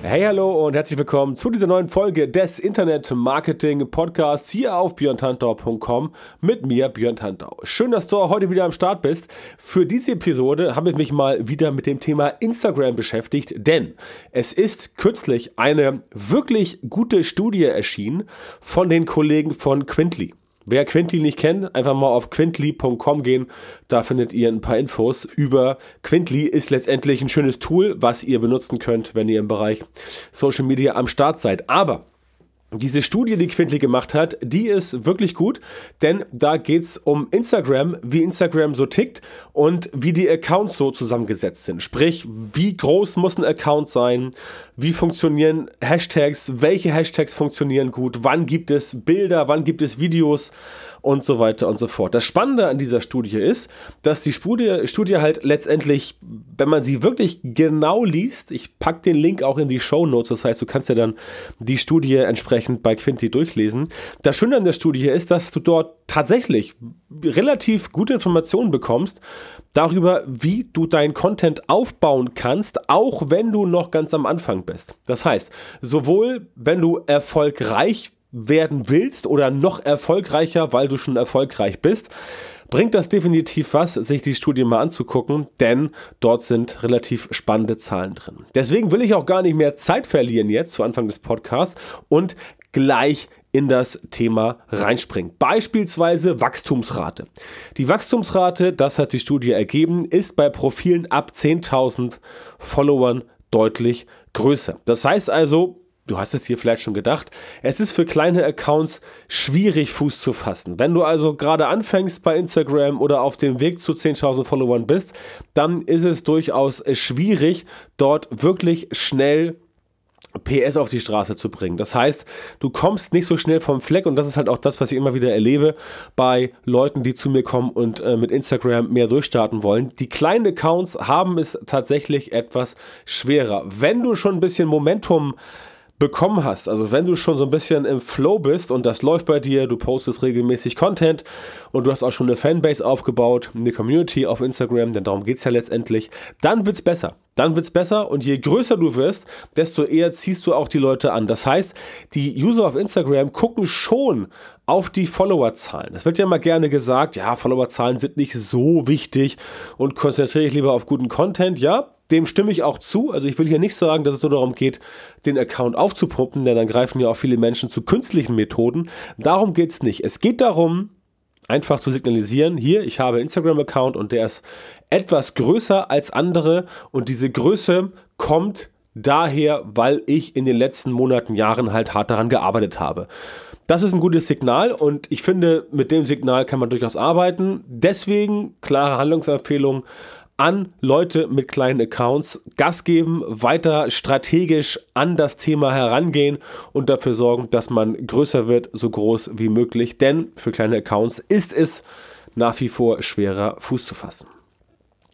Hey, hallo und herzlich willkommen zu dieser neuen Folge des Internet Marketing Podcasts hier auf björntantau.com mit mir, Björn Tantau. Schön, dass du heute wieder am Start bist. Für diese Episode habe ich mich mal wieder mit dem Thema Instagram beschäftigt, denn es ist kürzlich eine wirklich gute Studie erschienen von den Kollegen von Quintly. Wer Quintly nicht kennt, einfach mal auf quintly.com gehen. Da findet ihr ein paar Infos über Quintly. Ist letztendlich ein schönes Tool, was ihr benutzen könnt, wenn ihr im Bereich Social Media am Start seid. Aber diese Studie, die Quintly gemacht hat, die ist wirklich gut, denn da geht es um Instagram, wie Instagram so tickt und wie die Accounts so zusammengesetzt sind. Sprich, wie groß muss ein Account sein, wie funktionieren Hashtags, welche Hashtags funktionieren gut, wann gibt es Bilder, wann gibt es Videos und so weiter und so fort. Das Spannende an dieser Studie ist, dass die Studie, Studie halt letztendlich, wenn man sie wirklich genau liest, ich packe den Link auch in die Show Notes, das heißt, du kannst ja dann die Studie entsprechend bei Quinty durchlesen. Das Schöne an der Studie ist, dass du dort tatsächlich relativ gute Informationen bekommst darüber, wie du deinen Content aufbauen kannst, auch wenn du noch ganz am Anfang bist. Das heißt, sowohl wenn du erfolgreich werden willst oder noch erfolgreicher, weil du schon erfolgreich bist, bringt das definitiv was, sich die Studie mal anzugucken, denn dort sind relativ spannende Zahlen drin. Deswegen will ich auch gar nicht mehr Zeit verlieren jetzt zu Anfang des Podcasts und gleich in das Thema reinspringen. Beispielsweise Wachstumsrate. Die Wachstumsrate, das hat die Studie ergeben, ist bei Profilen ab 10.000 Followern deutlich größer. Das heißt also, du hast es hier vielleicht schon gedacht, es ist für kleine Accounts schwierig Fuß zu fassen. Wenn du also gerade anfängst bei Instagram oder auf dem Weg zu 10.000 Followern bist, dann ist es durchaus schwierig, dort wirklich schnell PS auf die Straße zu bringen. Das heißt, du kommst nicht so schnell vom Fleck und das ist halt auch das, was ich immer wieder erlebe bei Leuten, die zu mir kommen und äh, mit Instagram mehr durchstarten wollen. Die kleinen Accounts haben es tatsächlich etwas schwerer. Wenn du schon ein bisschen Momentum bekommen hast. Also wenn du schon so ein bisschen im Flow bist und das läuft bei dir, du postest regelmäßig Content und du hast auch schon eine Fanbase aufgebaut, eine Community auf Instagram, denn darum geht es ja letztendlich, dann wird es besser. Dann wird es besser und je größer du wirst, desto eher ziehst du auch die Leute an. Das heißt, die User auf Instagram gucken schon auf die Followerzahlen. Es wird ja immer gerne gesagt, ja, Followerzahlen sind nicht so wichtig und konzentriere ich lieber auf guten Content. Ja, dem stimme ich auch zu. Also ich will hier nicht sagen, dass es nur darum geht, den Account aufzupumpen, denn dann greifen ja auch viele Menschen zu künstlichen Methoden. Darum geht es nicht. Es geht darum, einfach zu signalisieren, hier, ich habe Instagram-Account und der ist etwas größer als andere und diese Größe kommt daher, weil ich in den letzten Monaten, Jahren halt hart daran gearbeitet habe. Das ist ein gutes Signal und ich finde, mit dem Signal kann man durchaus arbeiten. Deswegen klare Handlungsempfehlung an Leute mit kleinen Accounts Gas geben, weiter strategisch an das Thema herangehen und dafür sorgen, dass man größer wird, so groß wie möglich. Denn für kleine Accounts ist es nach wie vor schwerer Fuß zu fassen.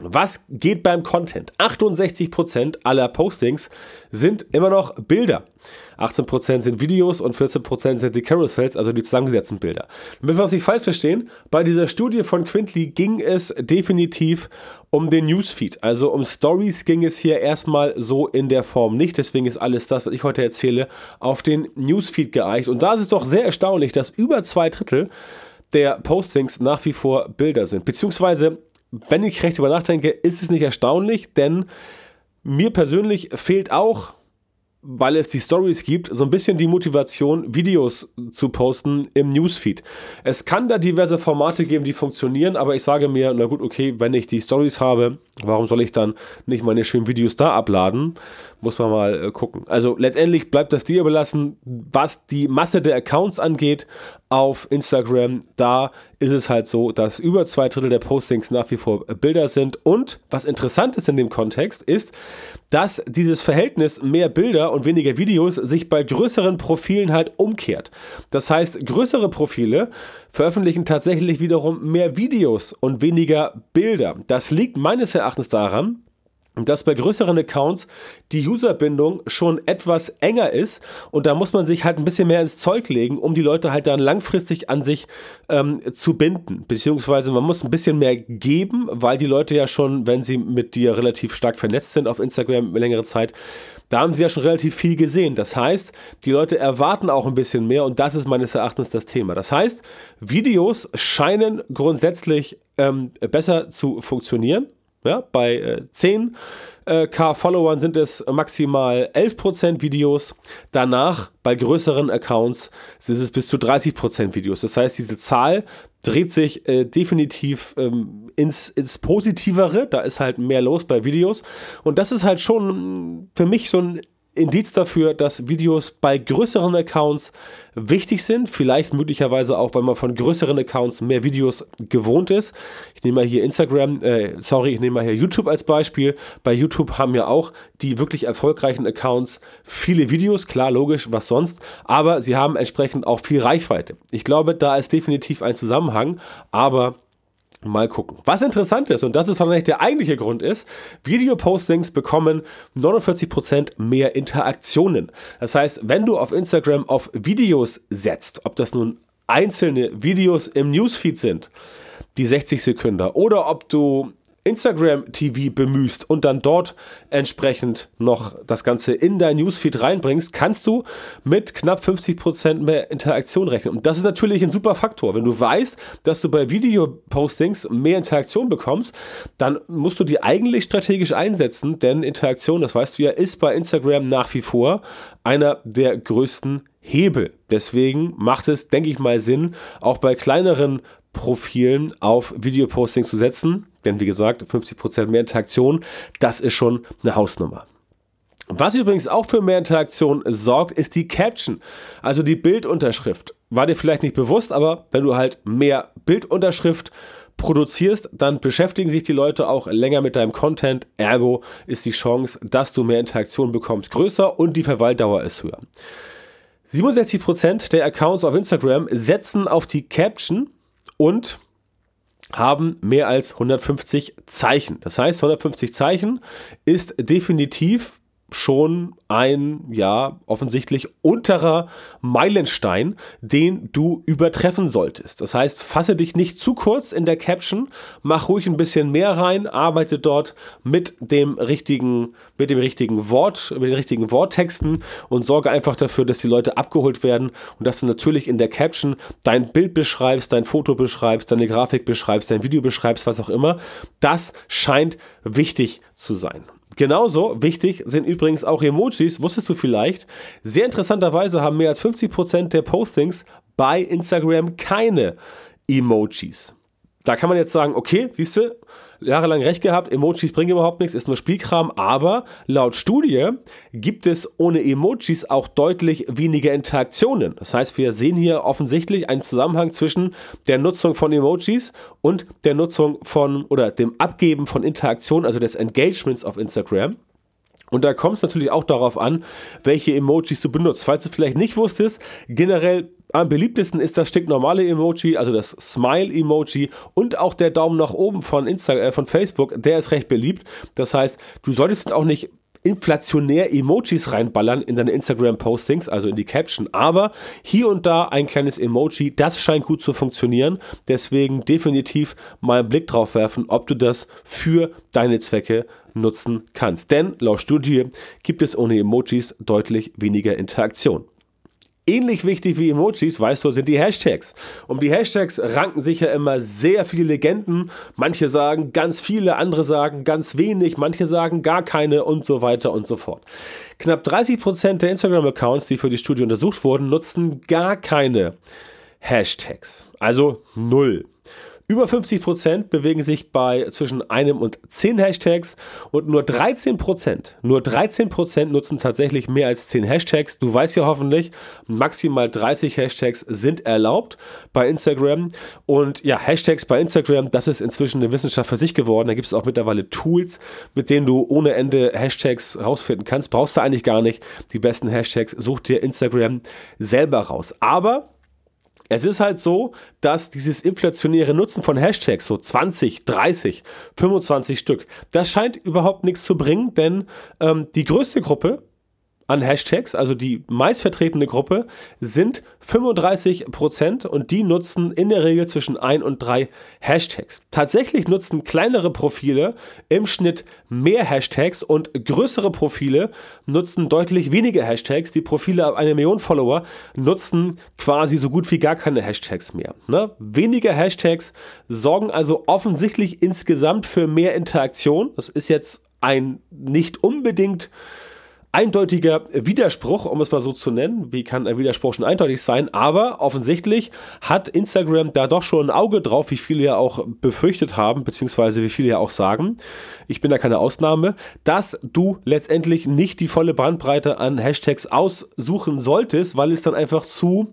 Was geht beim Content? 68% aller Postings sind immer noch Bilder. 18% sind Videos und 14% sind die Carousels, also die zusammengesetzten Bilder. Damit wir uns nicht falsch verstehen, bei dieser Studie von Quintly ging es definitiv um den Newsfeed. Also um Stories ging es hier erstmal so in der Form nicht. Deswegen ist alles das, was ich heute erzähle, auf den Newsfeed geeicht. Und da ist es doch sehr erstaunlich, dass über zwei Drittel der Postings nach wie vor Bilder sind. Beziehungsweise wenn ich recht über nachdenke, ist es nicht erstaunlich, denn mir persönlich fehlt auch weil es die Stories gibt, so ein bisschen die Motivation, Videos zu posten im Newsfeed. Es kann da diverse Formate geben, die funktionieren, aber ich sage mir, na gut, okay, wenn ich die Stories habe, warum soll ich dann nicht meine schönen Videos da abladen? Muss man mal äh, gucken. Also letztendlich bleibt das dir überlassen, was die Masse der Accounts angeht auf Instagram. Da ist es halt so, dass über zwei Drittel der Postings nach wie vor Bilder sind. Und was interessant ist in dem Kontext, ist, dass dieses Verhältnis mehr Bilder und weniger Videos sich bei größeren Profilen halt umkehrt. Das heißt, größere Profile veröffentlichen tatsächlich wiederum mehr Videos und weniger Bilder. Das liegt meines Erachtens daran, dass bei größeren Accounts die Userbindung schon etwas enger ist und da muss man sich halt ein bisschen mehr ins Zeug legen, um die Leute halt dann langfristig an sich ähm, zu binden. Beziehungsweise man muss ein bisschen mehr geben, weil die Leute ja schon, wenn sie mit dir relativ stark vernetzt sind auf Instagram längere Zeit, da haben sie ja schon relativ viel gesehen. Das heißt, die Leute erwarten auch ein bisschen mehr und das ist meines Erachtens das Thema. Das heißt, Videos scheinen grundsätzlich ähm, besser zu funktionieren ja, bei äh, 10k äh, Followern sind es maximal 11% Videos. Danach bei größeren Accounts ist es bis zu 30% Videos. Das heißt, diese Zahl dreht sich äh, definitiv ähm, ins, ins Positivere. Da ist halt mehr los bei Videos. Und das ist halt schon für mich so ein Indiz dafür, dass Videos bei größeren Accounts wichtig sind. Vielleicht möglicherweise auch, weil man von größeren Accounts mehr Videos gewohnt ist. Ich nehme mal hier Instagram, äh, sorry, ich nehme mal hier YouTube als Beispiel. Bei YouTube haben ja auch die wirklich erfolgreichen Accounts viele Videos, klar, logisch, was sonst, aber sie haben entsprechend auch viel Reichweite. Ich glaube, da ist definitiv ein Zusammenhang, aber Mal gucken. Was interessant ist, und das ist wahrscheinlich der eigentliche Grund ist, Videopostings bekommen 49% mehr Interaktionen. Das heißt, wenn du auf Instagram auf Videos setzt, ob das nun einzelne Videos im Newsfeed sind, die 60 Sekunden, oder ob du Instagram TV bemühst und dann dort entsprechend noch das Ganze in dein Newsfeed reinbringst, kannst du mit knapp 50% mehr Interaktion rechnen. Und das ist natürlich ein super Faktor. Wenn du weißt, dass du bei Videopostings mehr Interaktion bekommst, dann musst du die eigentlich strategisch einsetzen, denn Interaktion, das weißt du ja, ist bei Instagram nach wie vor einer der größten Hebel. Deswegen macht es, denke ich mal, Sinn, auch bei kleineren Profilen auf Videopostings zu setzen. Denn wie gesagt, 50% mehr Interaktion, das ist schon eine Hausnummer. Was übrigens auch für mehr Interaktion sorgt, ist die Caption, also die Bildunterschrift. War dir vielleicht nicht bewusst, aber wenn du halt mehr Bildunterschrift produzierst, dann beschäftigen sich die Leute auch länger mit deinem Content. Ergo ist die Chance, dass du mehr Interaktion bekommst, größer und die Verweildauer ist höher. 67% der Accounts auf Instagram setzen auf die Caption und haben mehr als 150 Zeichen. Das heißt, 150 Zeichen ist definitiv schon ein, ja, offensichtlich unterer Meilenstein, den du übertreffen solltest. Das heißt, fasse dich nicht zu kurz in der Caption, mach ruhig ein bisschen mehr rein, arbeite dort mit dem richtigen, mit dem richtigen Wort, mit den richtigen Worttexten und sorge einfach dafür, dass die Leute abgeholt werden und dass du natürlich in der Caption dein Bild beschreibst, dein Foto beschreibst, deine Grafik beschreibst, dein Video beschreibst, was auch immer. Das scheint wichtig zu sein. Genauso wichtig sind übrigens auch Emojis, wusstest du vielleicht. Sehr interessanterweise haben mehr als 50% der Postings bei Instagram keine Emojis. Da kann man jetzt sagen, okay, siehst du, jahrelang recht gehabt, Emojis bringen überhaupt nichts, ist nur Spielkram, aber laut Studie gibt es ohne Emojis auch deutlich weniger Interaktionen. Das heißt, wir sehen hier offensichtlich einen Zusammenhang zwischen der Nutzung von Emojis und der Nutzung von oder dem Abgeben von Interaktionen, also des Engagements auf Instagram. Und da kommt es natürlich auch darauf an, welche Emojis du benutzt. Falls du vielleicht nicht wusstest, generell am beliebtesten ist das stinknormale Emoji, also das Smile-Emoji und auch der Daumen nach oben von, Insta äh, von Facebook, der ist recht beliebt. Das heißt, du solltest jetzt auch nicht inflationär Emojis reinballern in deine Instagram-Postings, also in die Caption. Aber hier und da ein kleines Emoji, das scheint gut zu funktionieren. Deswegen definitiv mal einen Blick drauf werfen, ob du das für deine Zwecke nutzen kannst. Denn laut Studie gibt es ohne Emojis deutlich weniger Interaktion. Ähnlich wichtig wie Emojis, weißt du, sind die Hashtags. Um die Hashtags ranken sich ja immer sehr viele Legenden. Manche sagen ganz viele, andere sagen ganz wenig, manche sagen gar keine und so weiter und so fort. Knapp 30% der Instagram-Accounts, die für die Studie untersucht wurden, nutzen gar keine Hashtags. Also null. Über 50% bewegen sich bei zwischen einem und zehn Hashtags und nur 13%, nur 13% nutzen tatsächlich mehr als 10 Hashtags. Du weißt ja hoffentlich, maximal 30 Hashtags sind erlaubt bei Instagram. Und ja, Hashtags bei Instagram, das ist inzwischen eine Wissenschaft für sich geworden. Da gibt es auch mittlerweile Tools, mit denen du ohne Ende Hashtags rausfinden kannst. Brauchst du eigentlich gar nicht. Die besten Hashtags such dir Instagram selber raus. Aber es ist halt so, dass dieses inflationäre Nutzen von Hashtags, so 20, 30, 25 Stück, das scheint überhaupt nichts zu bringen, denn ähm, die größte Gruppe an Hashtags, also die meistvertretene Gruppe, sind 35% und die nutzen in der Regel zwischen 1 und 3 Hashtags. Tatsächlich nutzen kleinere Profile im Schnitt mehr Hashtags und größere Profile nutzen deutlich weniger Hashtags. Die Profile ab einer Million Follower nutzen quasi so gut wie gar keine Hashtags mehr. Ne? Weniger Hashtags sorgen also offensichtlich insgesamt für mehr Interaktion. Das ist jetzt ein nicht unbedingt eindeutiger Widerspruch, um es mal so zu nennen. Wie kann ein Widerspruch schon eindeutig sein? Aber offensichtlich hat Instagram da doch schon ein Auge drauf, wie viele ja auch befürchtet haben, beziehungsweise wie viele ja auch sagen. Ich bin da keine Ausnahme, dass du letztendlich nicht die volle Bandbreite an Hashtags aussuchen solltest, weil es dann einfach zu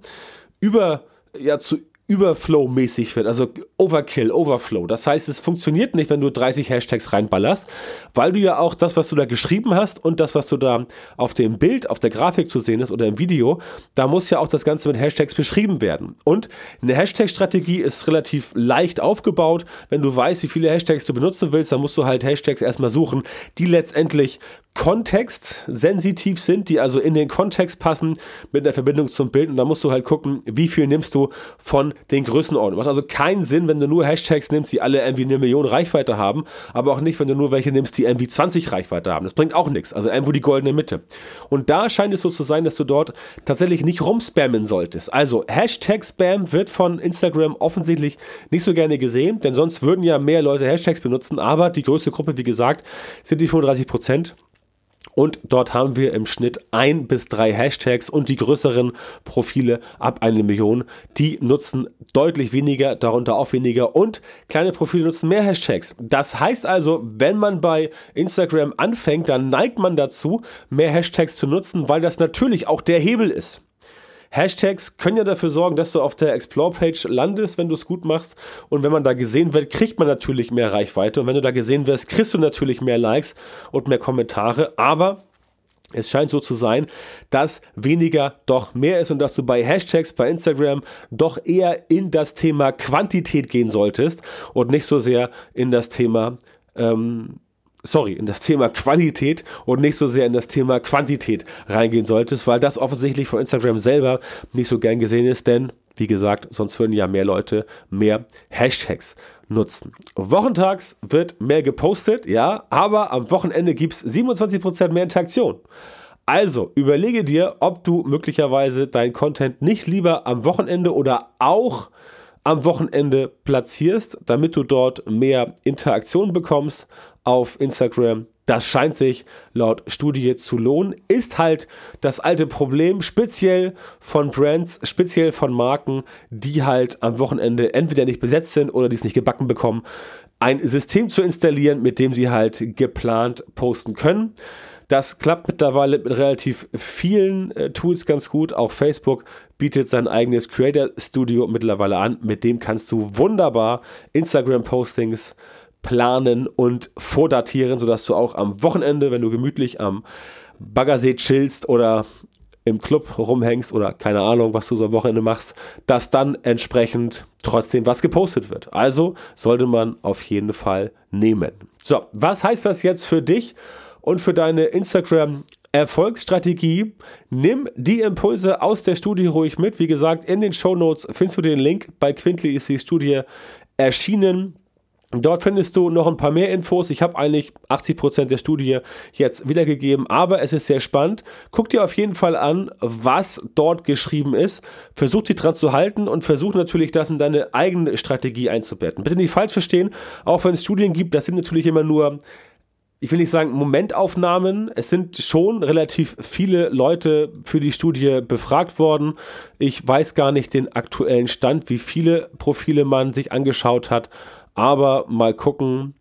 über ja, zu Überflow-mäßig wird, also Overkill, Overflow. Das heißt, es funktioniert nicht, wenn du 30 Hashtags reinballerst, weil du ja auch das, was du da geschrieben hast und das, was du da auf dem Bild, auf der Grafik zu sehen ist oder im Video, da muss ja auch das Ganze mit Hashtags beschrieben werden. Und eine Hashtag-Strategie ist relativ leicht aufgebaut. Wenn du weißt, wie viele Hashtags du benutzen willst, dann musst du halt Hashtags erstmal suchen, die letztendlich kontextsensitiv sind, die also in den Kontext passen mit der Verbindung zum Bild. Und da musst du halt gucken, wie viel nimmst du von den Größenordnungen. Macht also keinen Sinn, wenn du nur Hashtags nimmst, die alle irgendwie eine Million Reichweite haben, aber auch nicht, wenn du nur welche nimmst, die irgendwie 20 Reichweite haben. Das bringt auch nichts. Also irgendwo die goldene Mitte. Und da scheint es so zu sein, dass du dort tatsächlich nicht rumspammen solltest. Also Hashtag-Spam wird von Instagram offensichtlich nicht so gerne gesehen, denn sonst würden ja mehr Leute Hashtags benutzen, aber die größte Gruppe, wie gesagt, sind die 35 Prozent. Und dort haben wir im Schnitt ein bis drei Hashtags und die größeren Profile ab eine Million. Die nutzen deutlich weniger, darunter auch weniger. Und kleine Profile nutzen mehr Hashtags. Das heißt also, wenn man bei Instagram anfängt, dann neigt man dazu, mehr Hashtags zu nutzen, weil das natürlich auch der Hebel ist. Hashtags können ja dafür sorgen, dass du auf der Explore-Page landest, wenn du es gut machst. Und wenn man da gesehen wird, kriegt man natürlich mehr Reichweite. Und wenn du da gesehen wirst, kriegst du natürlich mehr Likes und mehr Kommentare. Aber es scheint so zu sein, dass weniger doch mehr ist und dass du bei Hashtags bei Instagram doch eher in das Thema Quantität gehen solltest und nicht so sehr in das Thema ähm, sorry, in das Thema Qualität und nicht so sehr in das Thema Quantität reingehen solltest, weil das offensichtlich von Instagram selber nicht so gern gesehen ist, denn wie gesagt, sonst würden ja mehr Leute mehr Hashtags nutzen. Wochentags wird mehr gepostet, ja, aber am Wochenende gibt es 27% mehr Interaktion. Also überlege dir, ob du möglicherweise dein Content nicht lieber am Wochenende oder auch am Wochenende platzierst, damit du dort mehr Interaktion bekommst auf Instagram. Das scheint sich laut Studie zu lohnen. Ist halt das alte Problem, speziell von Brands, speziell von Marken, die halt am Wochenende entweder nicht besetzt sind oder die es nicht gebacken bekommen, ein System zu installieren, mit dem sie halt geplant posten können. Das klappt mittlerweile mit relativ vielen äh, Tools ganz gut. Auch Facebook bietet sein eigenes Creator Studio mittlerweile an. Mit dem kannst du wunderbar Instagram-Postings planen und vordatieren, sodass du auch am Wochenende, wenn du gemütlich am Baggersee chillst oder im Club rumhängst oder keine Ahnung, was du so am Wochenende machst, dass dann entsprechend trotzdem was gepostet wird. Also sollte man auf jeden Fall nehmen. So, was heißt das jetzt für dich und für deine Instagram Erfolgsstrategie. Nimm die Impulse aus der Studie ruhig mit. Wie gesagt, in den Show Notes findest du den Link. Bei Quintly ist die Studie erschienen. Dort findest du noch ein paar mehr Infos. Ich habe eigentlich 80% der Studie jetzt wiedergegeben, aber es ist sehr spannend. Guck dir auf jeden Fall an, was dort geschrieben ist. Versuch dich dran zu halten und versuch natürlich das in deine eigene Strategie einzubetten. Bitte nicht falsch verstehen, auch wenn es Studien gibt, das sind natürlich immer nur ich will nicht sagen Momentaufnahmen. Es sind schon relativ viele Leute für die Studie befragt worden. Ich weiß gar nicht den aktuellen Stand, wie viele Profile man sich angeschaut hat. Aber mal gucken.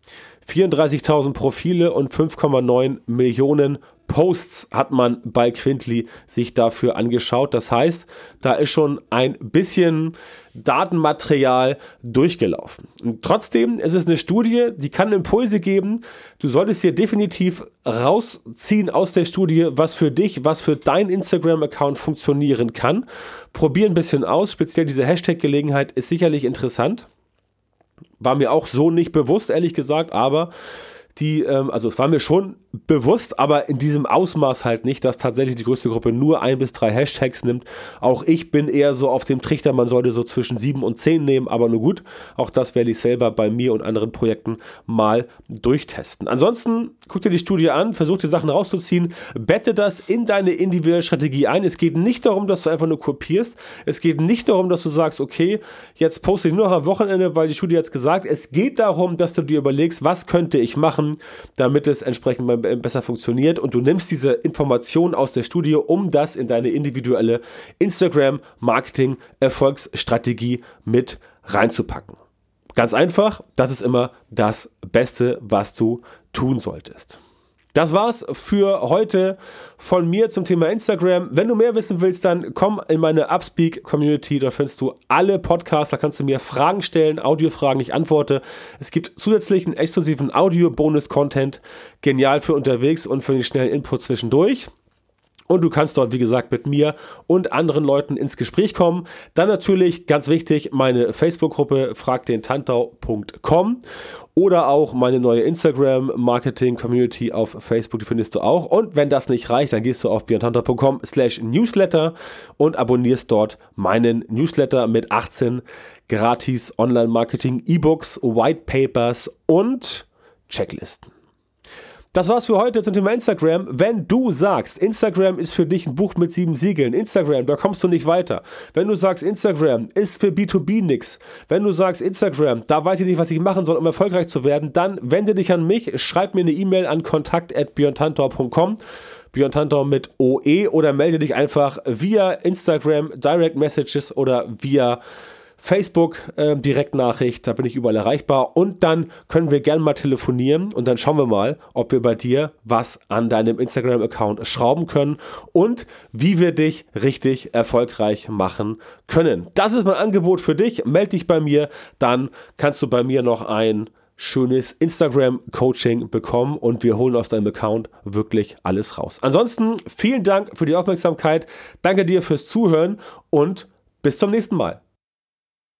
34.000 Profile und 5,9 Millionen Posts hat man bei Quintly sich dafür angeschaut. Das heißt, da ist schon ein bisschen Datenmaterial durchgelaufen. Und trotzdem ist es eine Studie, die kann Impulse geben. Du solltest dir definitiv rausziehen aus der Studie, was für dich, was für dein Instagram-Account funktionieren kann. Probier ein bisschen aus. Speziell diese Hashtag-Gelegenheit ist sicherlich interessant. War mir auch so nicht bewusst, ehrlich gesagt, aber die, ähm, also es war mir schon bewusst, aber in diesem Ausmaß halt nicht, dass tatsächlich die größte Gruppe nur ein bis drei Hashtags nimmt. Auch ich bin eher so auf dem Trichter, man sollte so zwischen sieben und zehn nehmen, aber nur gut. Auch das werde ich selber bei mir und anderen Projekten mal durchtesten. Ansonsten guck dir die Studie an, versuch die Sachen rauszuziehen, bette das in deine individuelle Strategie ein. Es geht nicht darum, dass du einfach nur kopierst. Es geht nicht darum, dass du sagst, okay, jetzt poste ich nur noch am Wochenende, weil die Studie jetzt gesagt. Es geht darum, dass du dir überlegst, was könnte ich machen, damit es entsprechend beim besser funktioniert und du nimmst diese Informationen aus der Studie, um das in deine individuelle Instagram-Marketing-Erfolgsstrategie mit reinzupacken. Ganz einfach, das ist immer das Beste, was du tun solltest. Das war's für heute von mir zum Thema Instagram. Wenn du mehr wissen willst, dann komm in meine Upspeak Community. Da findest du alle Podcasts. Da kannst du mir Fragen stellen, Audiofragen. Ich antworte. Es gibt zusätzlichen exklusiven Audio-Bonus-Content. Genial für unterwegs und für den schnellen Input zwischendurch. Und du kannst dort, wie gesagt, mit mir und anderen Leuten ins Gespräch kommen. Dann natürlich, ganz wichtig, meine Facebook-Gruppe fragdentantau.com oder auch meine neue Instagram-Marketing-Community auf Facebook, die findest du auch. Und wenn das nicht reicht, dann gehst du auf björntantau.com slash newsletter und abonnierst dort meinen Newsletter mit 18 gratis Online-Marketing-E-Books, White Papers und Checklisten. Das war's für heute zum Thema Instagram. Wenn du sagst, Instagram ist für dich ein Buch mit sieben Siegeln, Instagram, da kommst du nicht weiter. Wenn du sagst, Instagram ist für B2B nix. Wenn du sagst, Instagram, da weiß ich nicht, was ich machen soll, um erfolgreich zu werden, dann wende dich an mich, schreib mir eine E-Mail an kontakt.björntantor.com Björn Tantor mit OE oder melde dich einfach via Instagram, Direct Messages oder via Facebook, äh, Direktnachricht, da bin ich überall erreichbar. Und dann können wir gerne mal telefonieren und dann schauen wir mal, ob wir bei dir was an deinem Instagram-Account schrauben können und wie wir dich richtig erfolgreich machen können. Das ist mein Angebot für dich. Meld dich bei mir, dann kannst du bei mir noch ein schönes Instagram-Coaching bekommen und wir holen aus deinem Account wirklich alles raus. Ansonsten vielen Dank für die Aufmerksamkeit. Danke dir fürs Zuhören und bis zum nächsten Mal.